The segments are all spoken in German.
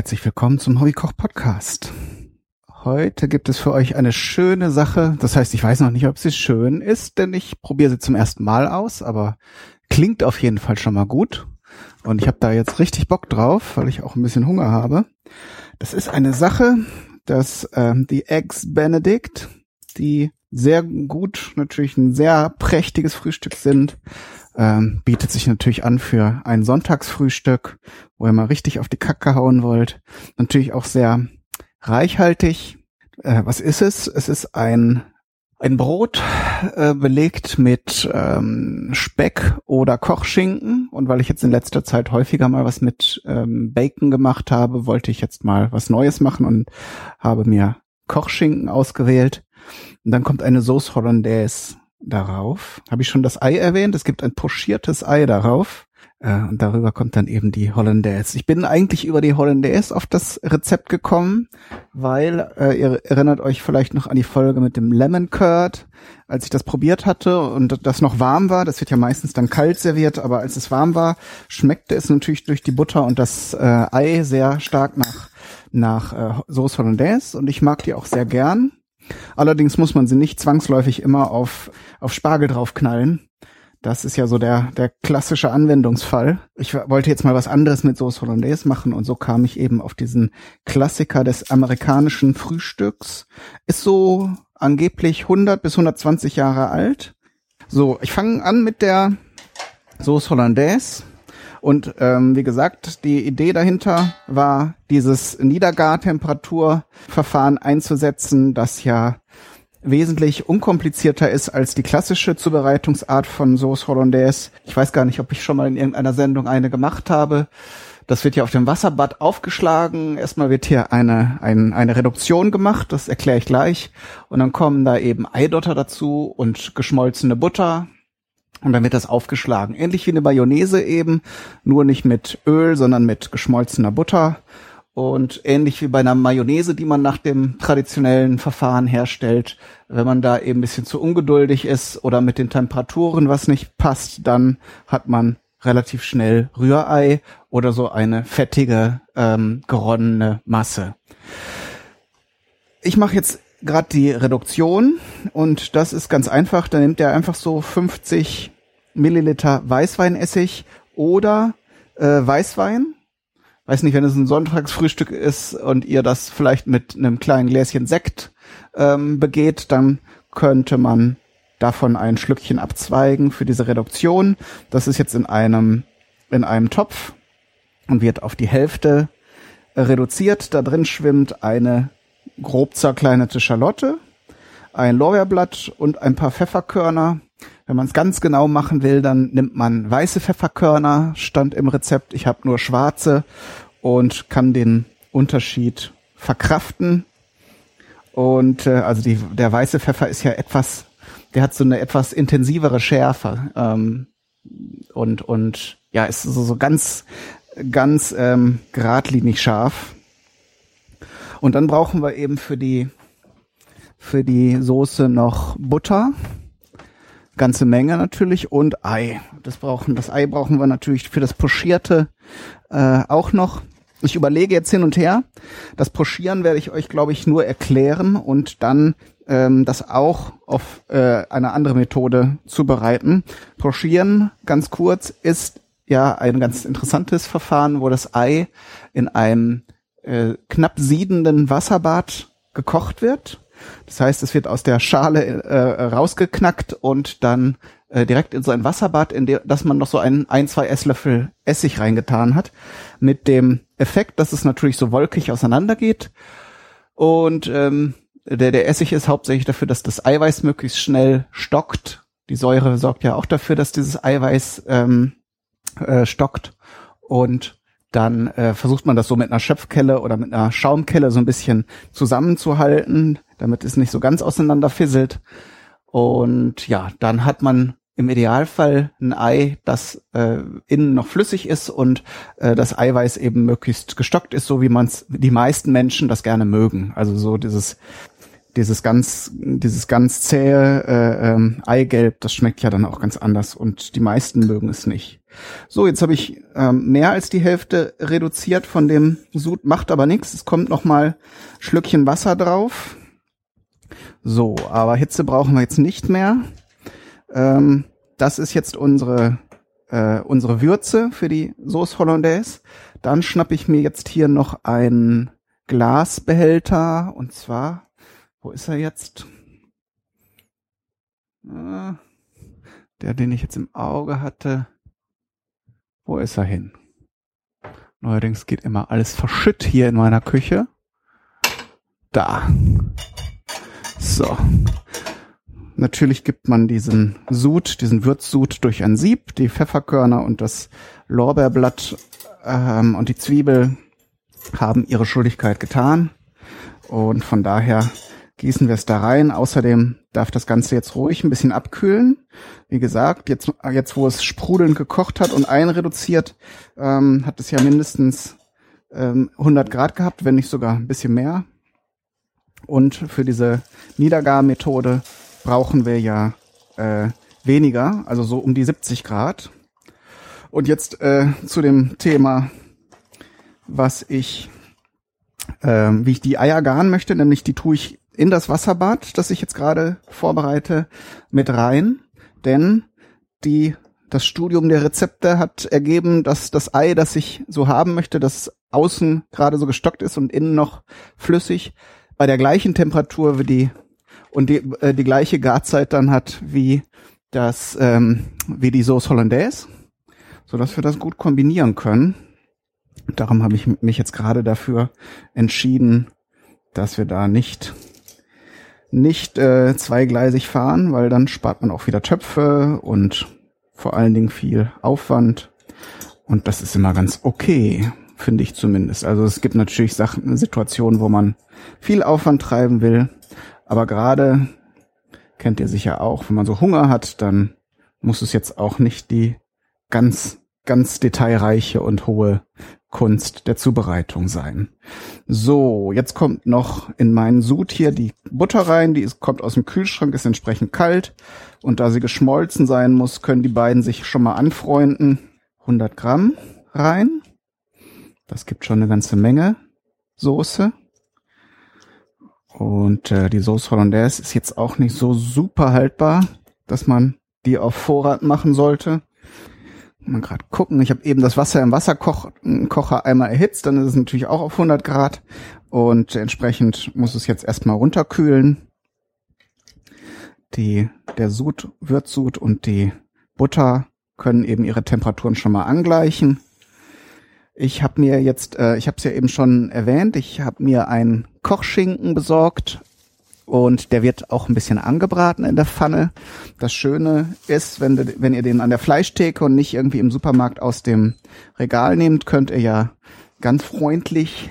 herzlich willkommen zum Hobbykoch Podcast. Heute gibt es für euch eine schöne Sache. Das heißt, ich weiß noch nicht, ob sie schön ist, denn ich probiere sie zum ersten Mal aus, aber klingt auf jeden Fall schon mal gut. Und ich habe da jetzt richtig Bock drauf, weil ich auch ein bisschen Hunger habe. Das ist eine Sache, dass ähm, die Eggs Benedict, die sehr gut, natürlich ein sehr prächtiges Frühstück sind, ähm, bietet sich natürlich an für ein Sonntagsfrühstück, wo ihr mal richtig auf die Kacke hauen wollt. Natürlich auch sehr reichhaltig. Äh, was ist es? Es ist ein ein Brot äh, belegt mit ähm, Speck oder Kochschinken. Und weil ich jetzt in letzter Zeit häufiger mal was mit ähm, Bacon gemacht habe, wollte ich jetzt mal was Neues machen und habe mir Kochschinken ausgewählt. Und dann kommt eine Sauce Hollandaise darauf. Habe ich schon das Ei erwähnt? Es gibt ein pochiertes Ei darauf. Äh, und darüber kommt dann eben die Hollandaise. Ich bin eigentlich über die Hollandaise auf das Rezept gekommen, weil äh, ihr erinnert euch vielleicht noch an die Folge mit dem Lemon Curd, als ich das probiert hatte und das noch warm war. Das wird ja meistens dann kalt serviert, aber als es warm war, schmeckte es natürlich durch die Butter und das äh, Ei sehr stark nach nach äh, Sauce Hollandaise und ich mag die auch sehr gern. Allerdings muss man sie nicht zwangsläufig immer auf, auf Spargel draufknallen. Das ist ja so der, der klassische Anwendungsfall. Ich wollte jetzt mal was anderes mit Sauce Hollandaise machen und so kam ich eben auf diesen Klassiker des amerikanischen Frühstücks. Ist so angeblich 100 bis 120 Jahre alt. So, ich fange an mit der Sauce Hollandaise. Und ähm, wie gesagt, die Idee dahinter war, dieses Niedergartemperaturverfahren einzusetzen, das ja wesentlich unkomplizierter ist als die klassische Zubereitungsart von Sauce Hollandaise. Ich weiß gar nicht, ob ich schon mal in irgendeiner Sendung eine gemacht habe. Das wird ja auf dem Wasserbad aufgeschlagen. Erstmal wird hier eine, ein, eine Reduktion gemacht, das erkläre ich gleich. Und dann kommen da eben Eidotter dazu und geschmolzene Butter. Und dann wird das aufgeschlagen. Ähnlich wie eine Mayonnaise eben, nur nicht mit Öl, sondern mit geschmolzener Butter. Und ähnlich wie bei einer Mayonnaise, die man nach dem traditionellen Verfahren herstellt, wenn man da eben ein bisschen zu ungeduldig ist oder mit den Temperaturen was nicht passt, dann hat man relativ schnell Rührei oder so eine fettige, ähm, geronnene Masse. Ich mache jetzt gerade die Reduktion und das ist ganz einfach. Da nimmt er einfach so 50 Milliliter Weißweinessig oder äh, Weißwein. Weiß nicht, wenn es ein Sonntagsfrühstück ist und ihr das vielleicht mit einem kleinen Gläschen Sekt ähm, begeht, dann könnte man davon ein Schlückchen abzweigen für diese Reduktion. Das ist jetzt in einem in einem Topf und wird auf die Hälfte reduziert. Da drin schwimmt eine grob zerkleinerte Schalotte, ein Lorbeerblatt und ein paar Pfefferkörner. Wenn man es ganz genau machen will, dann nimmt man weiße Pfefferkörner, stand im Rezept. Ich habe nur schwarze und kann den Unterschied verkraften. Und äh, also die, der weiße Pfeffer ist ja etwas, der hat so eine etwas intensivere Schärfe ähm, und und ja ist so, so ganz ganz ähm, geradlinig scharf. Und dann brauchen wir eben für die, für die Soße noch Butter. Ganze Menge natürlich und Ei. Das brauchen, das Ei brauchen wir natürlich für das Pochierte äh, auch noch. Ich überlege jetzt hin und her. Das Pochieren werde ich euch, glaube ich, nur erklären und dann ähm, das auch auf äh, eine andere Methode zubereiten. Pochieren, ganz kurz, ist ja ein ganz interessantes Verfahren, wo das Ei in einem äh, knapp siedenden Wasserbad gekocht wird. Das heißt, es wird aus der Schale äh, rausgeknackt und dann äh, direkt in so ein Wasserbad, in dem, dass man noch so ein, ein, zwei Esslöffel Essig reingetan hat, mit dem Effekt, dass es natürlich so wolkig auseinandergeht. Und ähm, der, der Essig ist hauptsächlich dafür, dass das Eiweiß möglichst schnell stockt. Die Säure sorgt ja auch dafür, dass dieses Eiweiß ähm, äh, stockt. Und dann äh, versucht man das so mit einer Schöpfkelle oder mit einer Schaumkelle so ein bisschen zusammenzuhalten, damit es nicht so ganz auseinanderfisselt. Und ja, dann hat man im Idealfall ein Ei, das äh, innen noch flüssig ist und äh, das Eiweiß eben möglichst gestockt ist, so wie man es die meisten Menschen das gerne mögen. Also so dieses dieses ganz, dieses ganz zähe äh, ähm, Eigelb, das schmeckt ja dann auch ganz anders und die meisten mögen es nicht. So, jetzt habe ich ähm, mehr als die Hälfte reduziert von dem Sud, macht aber nichts. Es kommt noch mal Schlückchen Wasser drauf. So, aber Hitze brauchen wir jetzt nicht mehr. Ähm, das ist jetzt unsere äh, unsere Würze für die Sauce Hollandaise. Dann schnappe ich mir jetzt hier noch einen Glasbehälter und zwar, wo ist er jetzt? Äh, der, den ich jetzt im Auge hatte. Wo ist er hin? Neuerdings geht immer alles verschütt hier in meiner Küche. Da. So. Natürlich gibt man diesen Sud, diesen Würzsud durch ein Sieb, die Pfefferkörner und das Lorbeerblatt ähm, und die Zwiebel haben ihre Schuldigkeit getan. Und von daher gießen wir es da rein. Außerdem darf das Ganze jetzt ruhig ein bisschen abkühlen. Wie gesagt, jetzt, jetzt wo es sprudelnd gekocht hat und einreduziert, ähm, hat es ja mindestens ähm, 100 Grad gehabt, wenn nicht sogar ein bisschen mehr. Und für diese Niedergarmethode brauchen wir ja äh, weniger, also so um die 70 Grad. Und jetzt äh, zu dem Thema, was ich, äh, wie ich die Eier garen möchte, nämlich die tue ich in das Wasserbad, das ich jetzt gerade vorbereite, mit rein, denn die das Studium der Rezepte hat ergeben, dass das Ei, das ich so haben möchte, das außen gerade so gestockt ist und innen noch flüssig, bei der gleichen Temperatur wie die und die, äh, die gleiche Garzeit dann hat wie das ähm, wie die Sauce Hollandaise, so dass wir das gut kombinieren können. Darum habe ich mich jetzt gerade dafür entschieden, dass wir da nicht nicht äh, zweigleisig fahren, weil dann spart man auch wieder Töpfe und vor allen Dingen viel Aufwand. Und das ist immer ganz okay, finde ich zumindest. Also es gibt natürlich Sachen, Situationen, wo man viel Aufwand treiben will. Aber gerade kennt ihr sicher auch, wenn man so Hunger hat, dann muss es jetzt auch nicht die ganz, ganz detailreiche und hohe Kunst der Zubereitung sein. So, jetzt kommt noch in meinen Sud hier die Butter rein, die ist, kommt aus dem Kühlschrank, ist entsprechend kalt und da sie geschmolzen sein muss, können die beiden sich schon mal anfreunden. 100 Gramm rein. Das gibt schon eine ganze Menge Soße. Und äh, die Sauce Hollandaise ist jetzt auch nicht so super haltbar, dass man die auf Vorrat machen sollte mal gerade gucken. Ich habe eben das Wasser im Wasserkocher einmal erhitzt, dann ist es natürlich auch auf 100 Grad und entsprechend muss es jetzt erstmal runterkühlen. Die, der Sud, Würzsud und die Butter können eben ihre Temperaturen schon mal angleichen. Ich habe mir jetzt, äh, ich habe es ja eben schon erwähnt, ich habe mir einen Kochschinken besorgt und der wird auch ein bisschen angebraten in der Pfanne. Das Schöne ist, wenn, wenn ihr den an der Fleischtheke und nicht irgendwie im Supermarkt aus dem Regal nehmt, könnt ihr ja ganz freundlich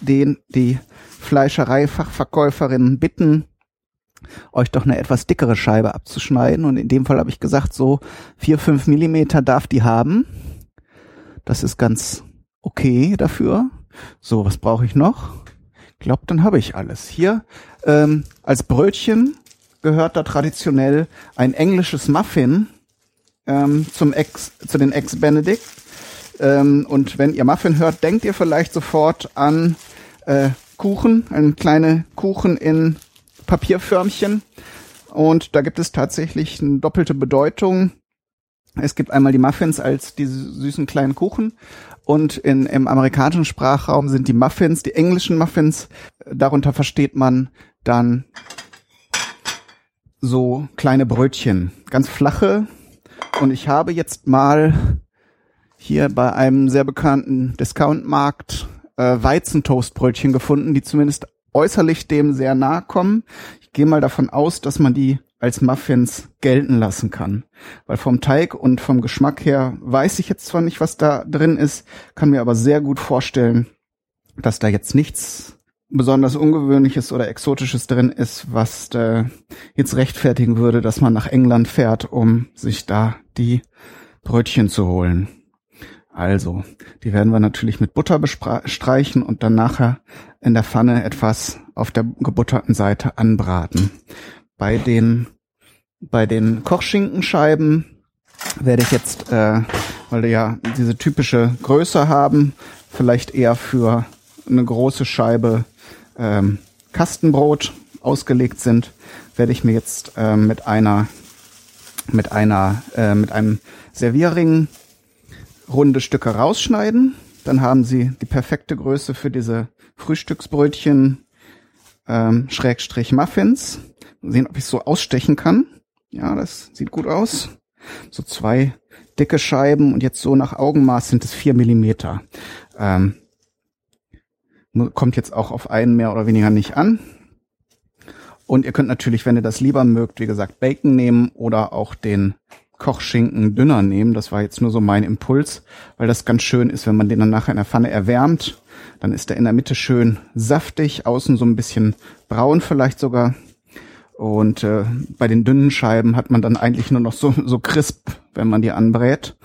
den, die Fleischereifachverkäuferin bitten, euch doch eine etwas dickere Scheibe abzuschneiden. Und in dem Fall habe ich gesagt, so vier fünf Millimeter darf die haben. Das ist ganz okay dafür. So, was brauche ich noch? Glaube, dann habe ich alles. Hier ähm, als Brötchen gehört da traditionell ein englisches Muffin ähm, zum Ex, zu den Ex Benedict. Ähm, und wenn ihr Muffin hört, denkt ihr vielleicht sofort an äh, Kuchen, einen kleine Kuchen in Papierförmchen. Und da gibt es tatsächlich eine doppelte Bedeutung. Es gibt einmal die Muffins als diese süßen kleinen Kuchen und in, im amerikanischen Sprachraum sind die Muffins, die englischen Muffins, darunter versteht man dann so kleine Brötchen, ganz flache. Und ich habe jetzt mal hier bei einem sehr bekannten Discountmarkt äh, Weizentoastbrötchen gefunden, die zumindest äußerlich dem sehr nahe kommen. Ich gehe mal davon aus, dass man die als Muffins gelten lassen kann. Weil vom Teig und vom Geschmack her weiß ich jetzt zwar nicht, was da drin ist, kann mir aber sehr gut vorstellen, dass da jetzt nichts besonders Ungewöhnliches oder Exotisches drin ist, was äh, jetzt rechtfertigen würde, dass man nach England fährt, um sich da die Brötchen zu holen. Also, die werden wir natürlich mit Butter bestreichen und dann nachher in der Pfanne etwas auf der gebutterten Seite anbraten. Bei den, bei den Kochschinkenscheiben werde ich jetzt, äh, weil die ja diese typische Größe haben, vielleicht eher für eine große Scheibe ähm, Kastenbrot ausgelegt sind, werde ich mir jetzt äh, mit einer mit einer äh, mit einem Servierring runde Stücke rausschneiden. Dann haben Sie die perfekte Größe für diese Frühstücksbrötchen ähm, Schrägstrich Muffins. Sehen, ob ich so ausstechen kann. Ja, das sieht gut aus. So zwei dicke Scheiben und jetzt so nach Augenmaß sind es vier Millimeter. Ähm, kommt jetzt auch auf einen mehr oder weniger nicht an. Und ihr könnt natürlich, wenn ihr das lieber mögt, wie gesagt, Bacon nehmen oder auch den Kochschinken dünner nehmen. Das war jetzt nur so mein Impuls, weil das ganz schön ist, wenn man den dann nachher in der Pfanne erwärmt. Dann ist er in der Mitte schön saftig, außen so ein bisschen braun vielleicht sogar. Und äh, bei den dünnen Scheiben hat man dann eigentlich nur noch so, so crisp, wenn man die anbrät.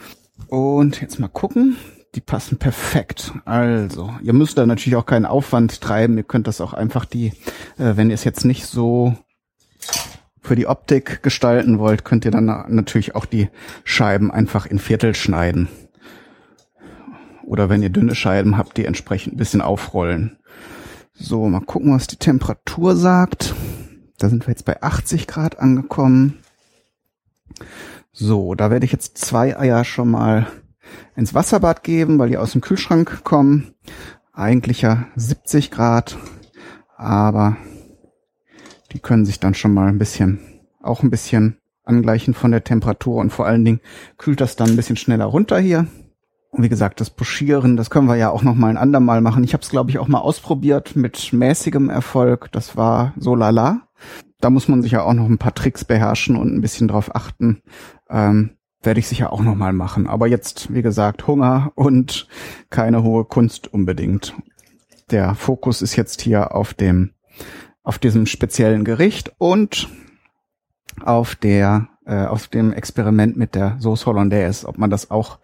Und jetzt mal gucken. Die passen perfekt. Also, ihr müsst da natürlich auch keinen Aufwand treiben. Ihr könnt das auch einfach die, äh, wenn ihr es jetzt nicht so für die Optik gestalten wollt, könnt ihr dann natürlich auch die Scheiben einfach in Viertel schneiden. Oder wenn ihr dünne Scheiben habt, die entsprechend ein bisschen aufrollen. So, mal gucken, was die Temperatur sagt. Da sind wir jetzt bei 80 Grad angekommen. So, da werde ich jetzt zwei Eier schon mal ins Wasserbad geben, weil die aus dem Kühlschrank kommen. Eigentlich ja 70 Grad, aber die können sich dann schon mal ein bisschen, auch ein bisschen angleichen von der Temperatur und vor allen Dingen kühlt das dann ein bisschen schneller runter hier. Und wie gesagt, das Buschieren, das können wir ja auch noch mal ein andermal machen. Ich habe es, glaube ich, auch mal ausprobiert mit mäßigem Erfolg. Das war so lala. Da muss man sich ja auch noch ein paar Tricks beherrschen und ein bisschen drauf achten. Ähm, werde ich sicher auch noch mal machen. Aber jetzt, wie gesagt, Hunger und keine hohe Kunst unbedingt. Der Fokus ist jetzt hier auf dem auf diesem speziellen Gericht und auf der äh, auf dem Experiment mit der Sauce Hollandaise, ob man das auch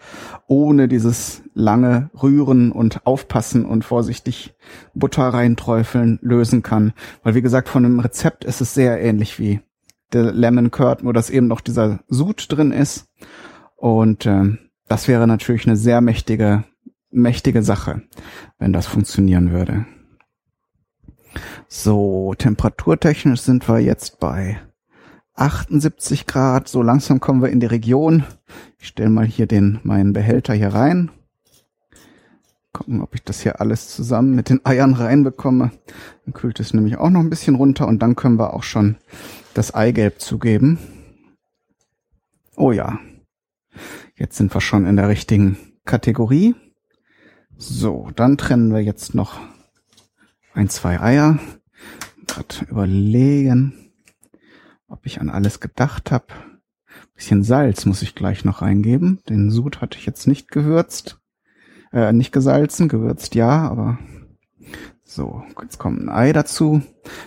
ohne dieses lange Rühren und Aufpassen und vorsichtig Butter reinträufeln lösen kann. Weil wie gesagt, von dem Rezept ist es sehr ähnlich wie der Lemon Curd, nur dass eben noch dieser Sud drin ist. Und äh, das wäre natürlich eine sehr mächtige, mächtige Sache, wenn das funktionieren würde. So, temperaturtechnisch sind wir jetzt bei 78 Grad. So langsam kommen wir in die Region. Ich stelle mal hier den meinen Behälter hier rein. Gucken, ob ich das hier alles zusammen mit den Eiern reinbekomme. Dann kühlt es nämlich auch noch ein bisschen runter und dann können wir auch schon das Eigelb zugeben. Oh ja. Jetzt sind wir schon in der richtigen Kategorie. So, dann trennen wir jetzt noch ein, zwei Eier. Gerade überlegen, ob ich an alles gedacht habe. Bisschen Salz muss ich gleich noch reingeben. Den Sud hatte ich jetzt nicht gewürzt. Äh, nicht gesalzen, gewürzt ja, aber so, jetzt kommt ein Ei dazu.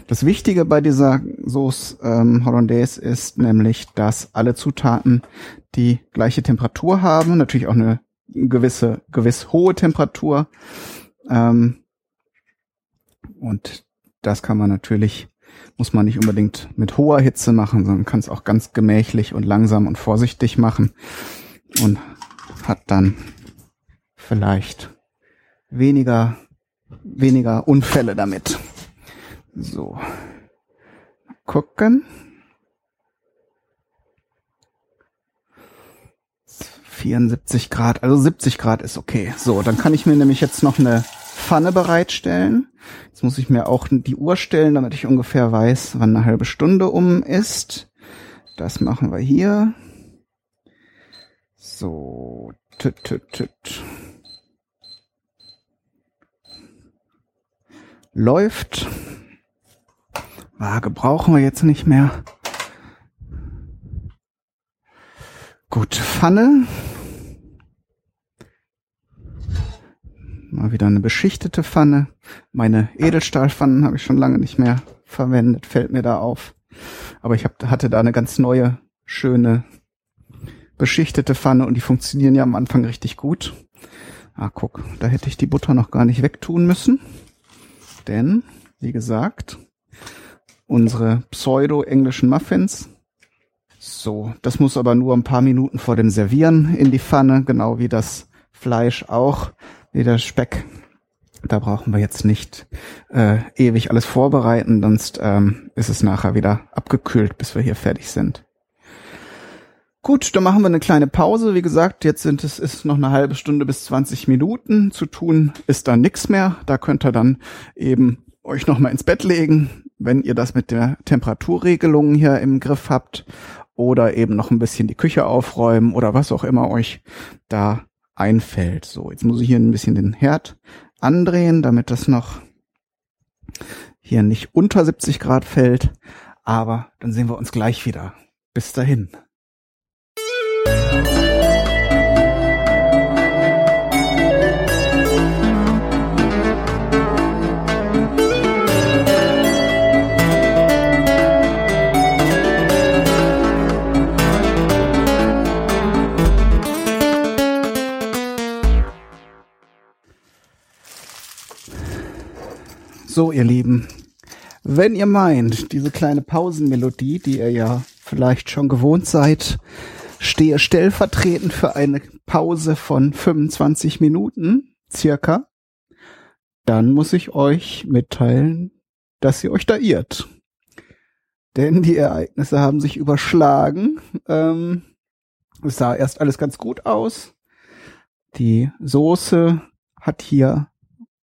Das Wichtige bei dieser Sauce ähm, Hollandaise ist nämlich, dass alle Zutaten die gleiche Temperatur haben, natürlich auch eine gewisse, gewiss hohe Temperatur. Ähm, und das kann man natürlich, muss man nicht unbedingt mit hoher Hitze machen, sondern kann es auch ganz gemächlich und langsam und vorsichtig machen und hat dann vielleicht weniger, weniger Unfälle damit. So. Gucken. 74 Grad, also 70 Grad ist okay. So, dann kann ich mir nämlich jetzt noch eine Pfanne bereitstellen. Jetzt muss ich mir auch die Uhr stellen, damit ich ungefähr weiß, wann eine halbe Stunde um ist. Das machen wir hier. So, tüt, tüt, tüt. Läuft. Waage brauchen wir jetzt nicht mehr. Gut, Pfanne. Mal wieder eine beschichtete Pfanne. Meine Edelstahlpfannen habe ich schon lange nicht mehr verwendet, fällt mir da auf. Aber ich hab, hatte da eine ganz neue, schöne, beschichtete Pfanne und die funktionieren ja am Anfang richtig gut. Ah, guck, da hätte ich die Butter noch gar nicht wegtun müssen. Denn, wie gesagt, unsere pseudo-englischen Muffins. So, das muss aber nur ein paar Minuten vor dem Servieren in die Pfanne, genau wie das Fleisch auch, wie der Speck. Da brauchen wir jetzt nicht äh, ewig alles vorbereiten, sonst ähm, ist es nachher wieder abgekühlt, bis wir hier fertig sind. Gut, dann machen wir eine kleine Pause. Wie gesagt, jetzt sind es ist noch eine halbe Stunde bis 20 Minuten. Zu tun ist da nichts mehr. Da könnt ihr dann eben euch noch mal ins Bett legen, wenn ihr das mit der Temperaturregelung hier im Griff habt oder eben noch ein bisschen die Küche aufräumen oder was auch immer euch da einfällt. So, jetzt muss ich hier ein bisschen den Herd andrehen, damit das noch hier nicht unter 70 Grad fällt. Aber dann sehen wir uns gleich wieder. Bis dahin. So, ihr Lieben, wenn ihr meint, diese kleine Pausenmelodie, die ihr ja vielleicht schon gewohnt seid, stehe stellvertretend für eine Pause von 25 Minuten circa, dann muss ich euch mitteilen, dass ihr euch da irrt. Denn die Ereignisse haben sich überschlagen. Ähm, es sah erst alles ganz gut aus. Die Soße hat hier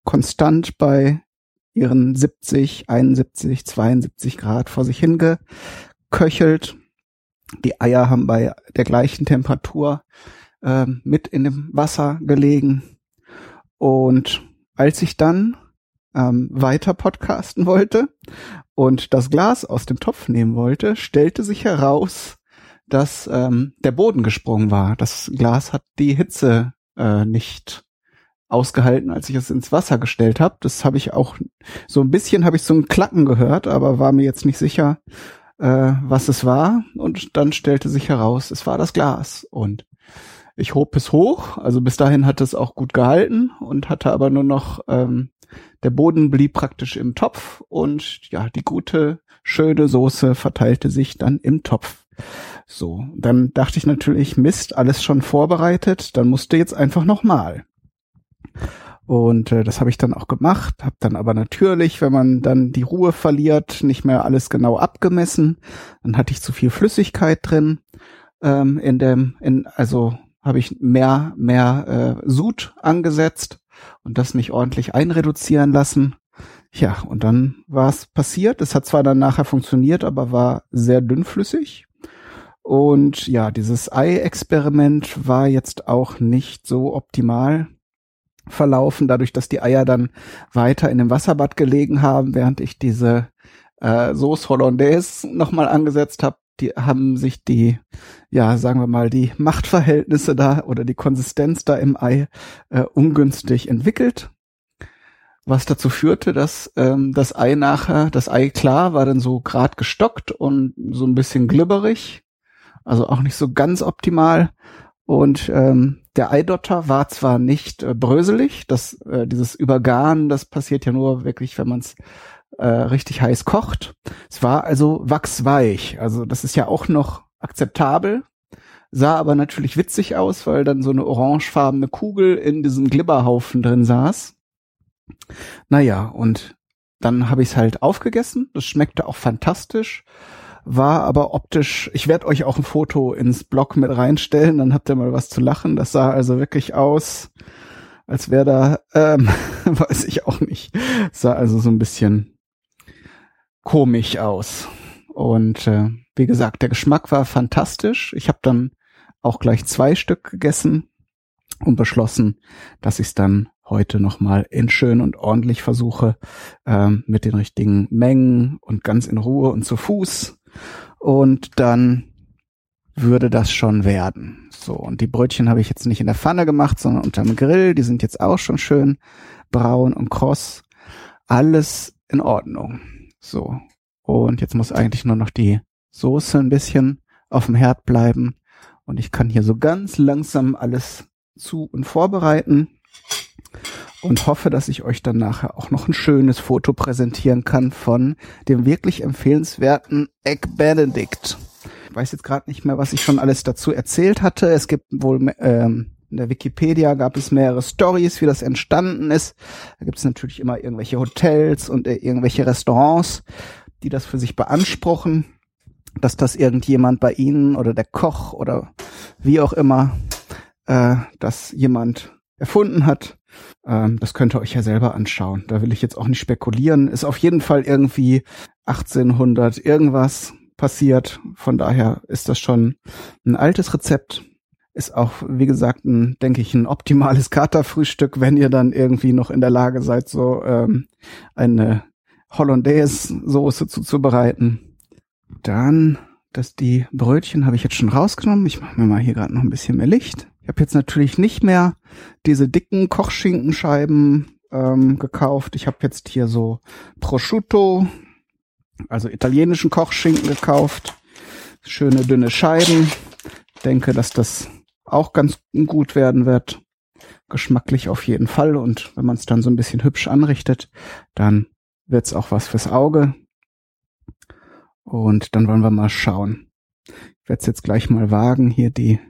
konstant bei ihren 70, 71, 72 Grad vor sich hingeköchelt. Die Eier haben bei der gleichen Temperatur äh, mit in dem Wasser gelegen. Und als ich dann ähm, weiter podcasten wollte und das Glas aus dem Topf nehmen wollte, stellte sich heraus, dass ähm, der Boden gesprungen war. Das Glas hat die Hitze äh, nicht ausgehalten, als ich es ins Wasser gestellt habe. Das habe ich auch so ein bisschen habe ich so ein Klacken gehört, aber war mir jetzt nicht sicher, äh, was es war. Und dann stellte sich heraus, es war das Glas. Und ich hob es hoch. Also bis dahin hat es auch gut gehalten und hatte aber nur noch ähm, der Boden blieb praktisch im Topf und ja, die gute, schöne Soße verteilte sich dann im Topf. So, dann dachte ich natürlich, Mist, alles schon vorbereitet, dann musste jetzt einfach nochmal. Und äh, das habe ich dann auch gemacht, habe dann aber natürlich, wenn man dann die Ruhe verliert, nicht mehr alles genau abgemessen. Dann hatte ich zu viel Flüssigkeit drin ähm, in dem, in, also habe ich mehr mehr äh, Sud angesetzt und das nicht ordentlich einreduzieren lassen. Ja, und dann war es passiert. Es hat zwar dann nachher funktioniert, aber war sehr dünnflüssig. Und ja, dieses Ei-Experiment war jetzt auch nicht so optimal verlaufen, dadurch, dass die Eier dann weiter in dem Wasserbad gelegen haben, während ich diese äh, Sauce Hollandaise nochmal angesetzt habe. Die haben sich die, ja, sagen wir mal, die Machtverhältnisse da oder die Konsistenz da im Ei äh, ungünstig entwickelt. Was dazu führte, dass ähm, das Ei nachher, das Ei klar war dann so grad gestockt und so ein bisschen glibberig. Also auch nicht so ganz optimal. Und ähm, der Eidotter war zwar nicht äh, bröselig, das, äh, dieses Übergaren, das passiert ja nur wirklich, wenn man es äh, richtig heiß kocht. Es war also wachsweich. Also das ist ja auch noch akzeptabel, sah aber natürlich witzig aus, weil dann so eine orangefarbene Kugel in diesem Glibberhaufen drin saß. Naja, und dann habe ich es halt aufgegessen. Das schmeckte auch fantastisch war aber optisch, ich werde euch auch ein Foto ins Blog mit reinstellen, dann habt ihr mal was zu lachen. Das sah also wirklich aus, als wäre da, ähm, weiß ich auch nicht, sah also so ein bisschen komisch aus. Und äh, wie gesagt, der Geschmack war fantastisch. Ich habe dann auch gleich zwei Stück gegessen und beschlossen, dass ich es dann heute nochmal in schön und ordentlich versuche, ähm, mit den richtigen Mengen und ganz in Ruhe und zu Fuß und dann würde das schon werden. So, und die Brötchen habe ich jetzt nicht in der Pfanne gemacht, sondern unterm Grill. Die sind jetzt auch schon schön braun und kross. Alles in Ordnung. So. Und jetzt muss eigentlich nur noch die Soße ein bisschen auf dem Herd bleiben. Und ich kann hier so ganz langsam alles zu und vorbereiten und hoffe, dass ich euch dann nachher auch noch ein schönes Foto präsentieren kann von dem wirklich empfehlenswerten Egg Benedict. Ich weiß jetzt gerade nicht mehr, was ich schon alles dazu erzählt hatte. Es gibt wohl ähm, in der Wikipedia gab es mehrere Stories, wie das entstanden ist. Da gibt es natürlich immer irgendwelche Hotels und äh, irgendwelche Restaurants, die das für sich beanspruchen, dass das irgendjemand bei ihnen oder der Koch oder wie auch immer äh, das jemand erfunden hat. Ähm, das könnt ihr euch ja selber anschauen. Da will ich jetzt auch nicht spekulieren. Ist auf jeden Fall irgendwie 1800 irgendwas passiert. Von daher ist das schon ein altes Rezept. Ist auch, wie gesagt, ein, denke ich, ein optimales Katerfrühstück, wenn ihr dann irgendwie noch in der Lage seid, so ähm, eine Hollandaise-Soße zuzubereiten. Dann, dass die Brötchen habe ich jetzt schon rausgenommen. Ich mache mir mal hier gerade noch ein bisschen mehr Licht. Ich habe jetzt natürlich nicht mehr diese dicken Kochschinkenscheiben ähm, gekauft. Ich habe jetzt hier so Prosciutto, also italienischen Kochschinken gekauft. Schöne dünne Scheiben. Denke, dass das auch ganz gut werden wird. Geschmacklich auf jeden Fall. Und wenn man es dann so ein bisschen hübsch anrichtet, dann wird's auch was fürs Auge. Und dann wollen wir mal schauen. Ich werde es jetzt gleich mal wagen, hier die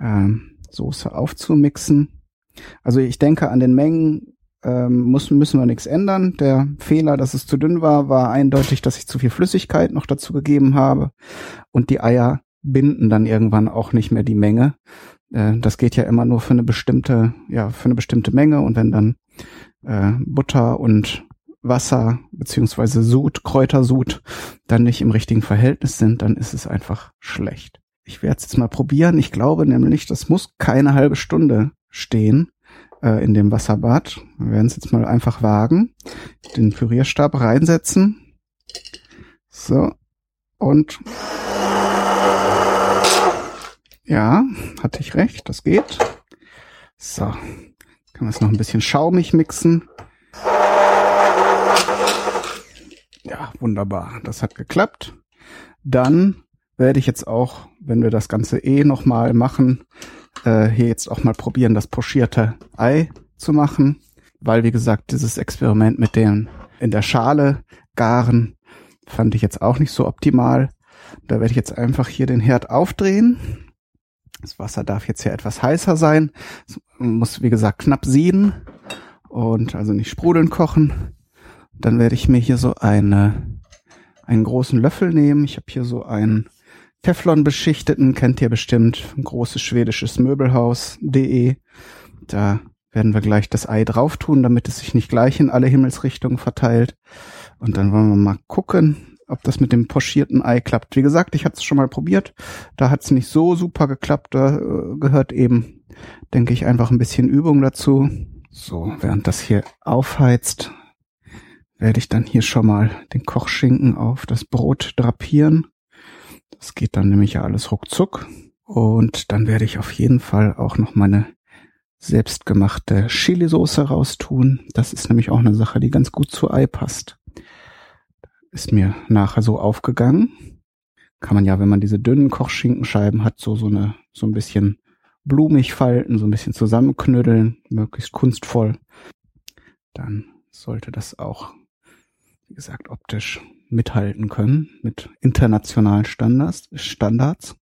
ähm, Soße aufzumixen. Also ich denke, an den Mengen ähm, muss, müssen wir nichts ändern. Der Fehler, dass es zu dünn war, war eindeutig, dass ich zu viel Flüssigkeit noch dazu gegeben habe. Und die Eier binden dann irgendwann auch nicht mehr die Menge. Äh, das geht ja immer nur für eine bestimmte, ja, für eine bestimmte Menge. Und wenn dann äh, Butter und Wasser beziehungsweise Sud, Kräutersud dann nicht im richtigen Verhältnis sind, dann ist es einfach schlecht. Ich werde es jetzt mal probieren. Ich glaube nämlich, das muss keine halbe Stunde stehen äh, in dem Wasserbad. Wir werden es jetzt mal einfach wagen. Den Pürierstab reinsetzen. So. Und ja, hatte ich recht, das geht. So. Können wir es noch ein bisschen schaumig mixen. Ja, wunderbar. Das hat geklappt. Dann werde ich jetzt auch, wenn wir das Ganze eh nochmal machen, äh, hier jetzt auch mal probieren, das pochierte Ei zu machen. Weil, wie gesagt, dieses Experiment mit dem in der Schale garen fand ich jetzt auch nicht so optimal. Da werde ich jetzt einfach hier den Herd aufdrehen. Das Wasser darf jetzt hier etwas heißer sein. Es muss, wie gesagt, knapp sieden und also nicht sprudeln kochen. Dann werde ich mir hier so eine, einen großen Löffel nehmen. Ich habe hier so einen Teflon beschichteten, kennt ihr bestimmt, großes schwedisches Möbelhaus.de. Da werden wir gleich das Ei drauf tun, damit es sich nicht gleich in alle Himmelsrichtungen verteilt. Und dann wollen wir mal gucken, ob das mit dem pochierten Ei klappt. Wie gesagt, ich hatte es schon mal probiert. Da hat es nicht so super geklappt. Da äh, gehört eben, denke ich, einfach ein bisschen Übung dazu. So, während das hier aufheizt, werde ich dann hier schon mal den Kochschinken auf das Brot drapieren. Das geht dann nämlich ja alles ruckzuck. Und dann werde ich auf jeden Fall auch noch meine selbstgemachte Chili-Soße raustun. Das ist nämlich auch eine Sache, die ganz gut zu Ei passt. Ist mir nachher so aufgegangen. Kann man ja, wenn man diese dünnen Kochschinkenscheiben hat, so, so eine, so ein bisschen blumig falten, so ein bisschen zusammenknüddeln, möglichst kunstvoll. Dann sollte das auch, wie gesagt, optisch mithalten können mit internationalen Standards. Standards.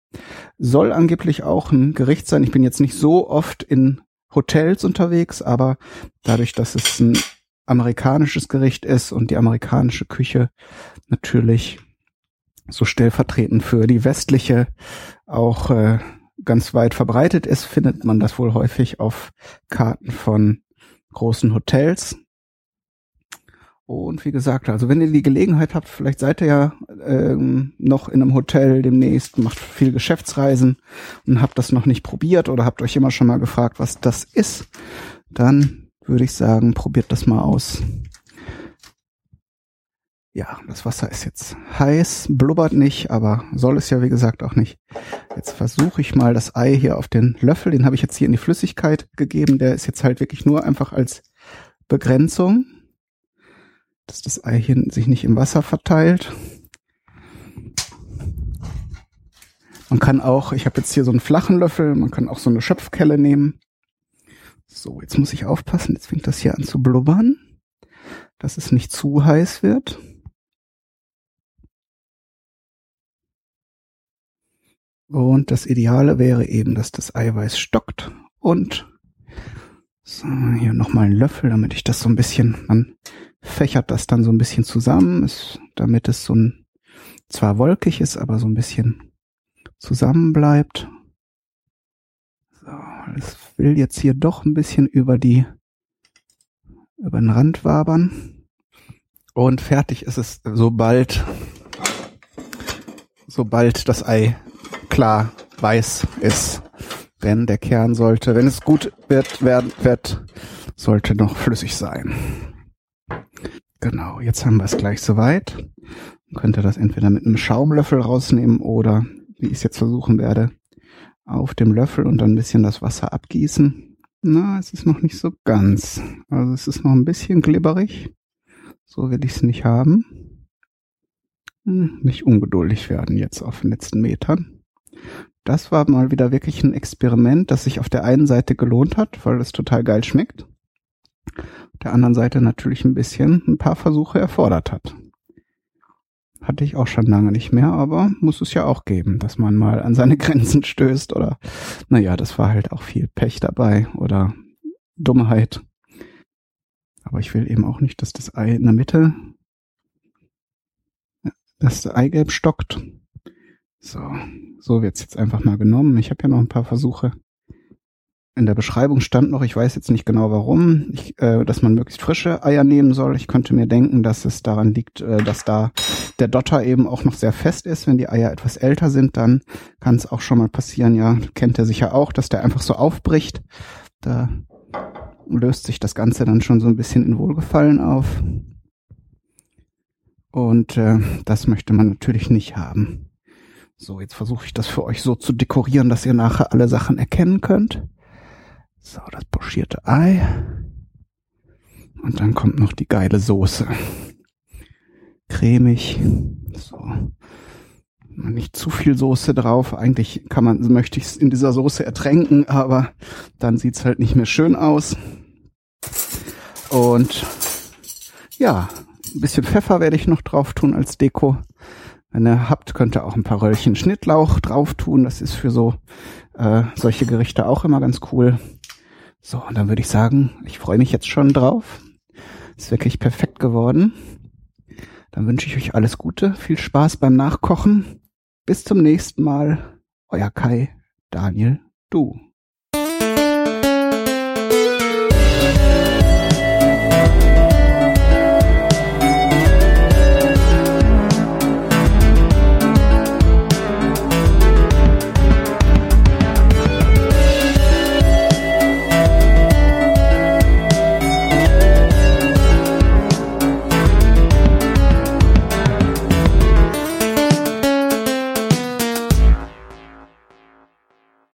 Soll angeblich auch ein Gericht sein. Ich bin jetzt nicht so oft in Hotels unterwegs, aber dadurch, dass es ein amerikanisches Gericht ist und die amerikanische Küche natürlich so stellvertretend für die westliche auch äh, ganz weit verbreitet ist, findet man das wohl häufig auf Karten von großen Hotels. Und wie gesagt, also wenn ihr die Gelegenheit habt, vielleicht seid ihr ja ähm, noch in einem Hotel demnächst, macht viel Geschäftsreisen und habt das noch nicht probiert oder habt euch immer schon mal gefragt, was das ist, dann würde ich sagen, probiert das mal aus. Ja, das Wasser ist jetzt heiß, blubbert nicht, aber soll es ja wie gesagt auch nicht. Jetzt versuche ich mal das Ei hier auf den Löffel, den habe ich jetzt hier in die Flüssigkeit gegeben, der ist jetzt halt wirklich nur einfach als Begrenzung dass das Ei hier sich nicht im Wasser verteilt. Man kann auch, ich habe jetzt hier so einen flachen Löffel, man kann auch so eine Schöpfkelle nehmen. So, jetzt muss ich aufpassen. Jetzt fängt das hier an zu blubbern, dass es nicht zu heiß wird. Und das Ideale wäre eben, dass das Eiweiß stockt und so, hier nochmal einen Löffel, damit ich das so ein bisschen, man fächert das dann so ein bisschen zusammen, ist, damit es so ein, zwar wolkig ist, aber so ein bisschen zusammen bleibt. So, es will jetzt hier doch ein bisschen über die, über den Rand wabern. Und fertig ist es, sobald, sobald das Ei klar weiß ist. Denn der Kern sollte, wenn es gut wird, werden wird, sollte noch flüssig sein. Genau, jetzt haben wir es gleich soweit. Man könnte das entweder mit einem Schaumlöffel rausnehmen oder, wie ich es jetzt versuchen werde, auf dem Löffel und dann ein bisschen das Wasser abgießen. Na, es ist noch nicht so ganz. Also es ist noch ein bisschen glibberig. So will ich es nicht haben. Hm, nicht ungeduldig werden jetzt auf den letzten Metern das war mal wieder wirklich ein Experiment, das sich auf der einen Seite gelohnt hat, weil es total geil schmeckt. Der anderen Seite natürlich ein bisschen ein paar Versuche erfordert hat. Hatte ich auch schon lange nicht mehr, aber muss es ja auch geben, dass man mal an seine Grenzen stößt oder, naja, das war halt auch viel Pech dabei oder Dummheit. Aber ich will eben auch nicht, dass das Ei in der Mitte, das Eigelb stockt. So, so wird's jetzt einfach mal genommen. Ich habe ja noch ein paar Versuche. In der Beschreibung stand noch, ich weiß jetzt nicht genau warum, ich, äh, dass man möglichst frische Eier nehmen soll. Ich könnte mir denken, dass es daran liegt, äh, dass da der Dotter eben auch noch sehr fest ist. Wenn die Eier etwas älter sind, dann kann es auch schon mal passieren, ja, kennt er sicher auch, dass der einfach so aufbricht. Da löst sich das Ganze dann schon so ein bisschen in Wohlgefallen auf. Und äh, das möchte man natürlich nicht haben. So, jetzt versuche ich das für euch so zu dekorieren, dass ihr nachher alle Sachen erkennen könnt. So, das pochierte Ei. Und dann kommt noch die geile Soße. Cremig. So. Nicht zu viel Soße drauf. Eigentlich kann man, möchte ich es in dieser Soße ertränken, aber dann sieht's halt nicht mehr schön aus. Und ja, ein bisschen Pfeffer werde ich noch drauf tun als Deko. Wenn ihr habt, könnt ihr auch ein paar Röllchen Schnittlauch drauf tun. Das ist für so äh, solche Gerichte auch immer ganz cool. So, und dann würde ich sagen, ich freue mich jetzt schon drauf. Ist wirklich perfekt geworden. Dann wünsche ich euch alles Gute, viel Spaß beim Nachkochen. Bis zum nächsten Mal. Euer Kai, Daniel, du.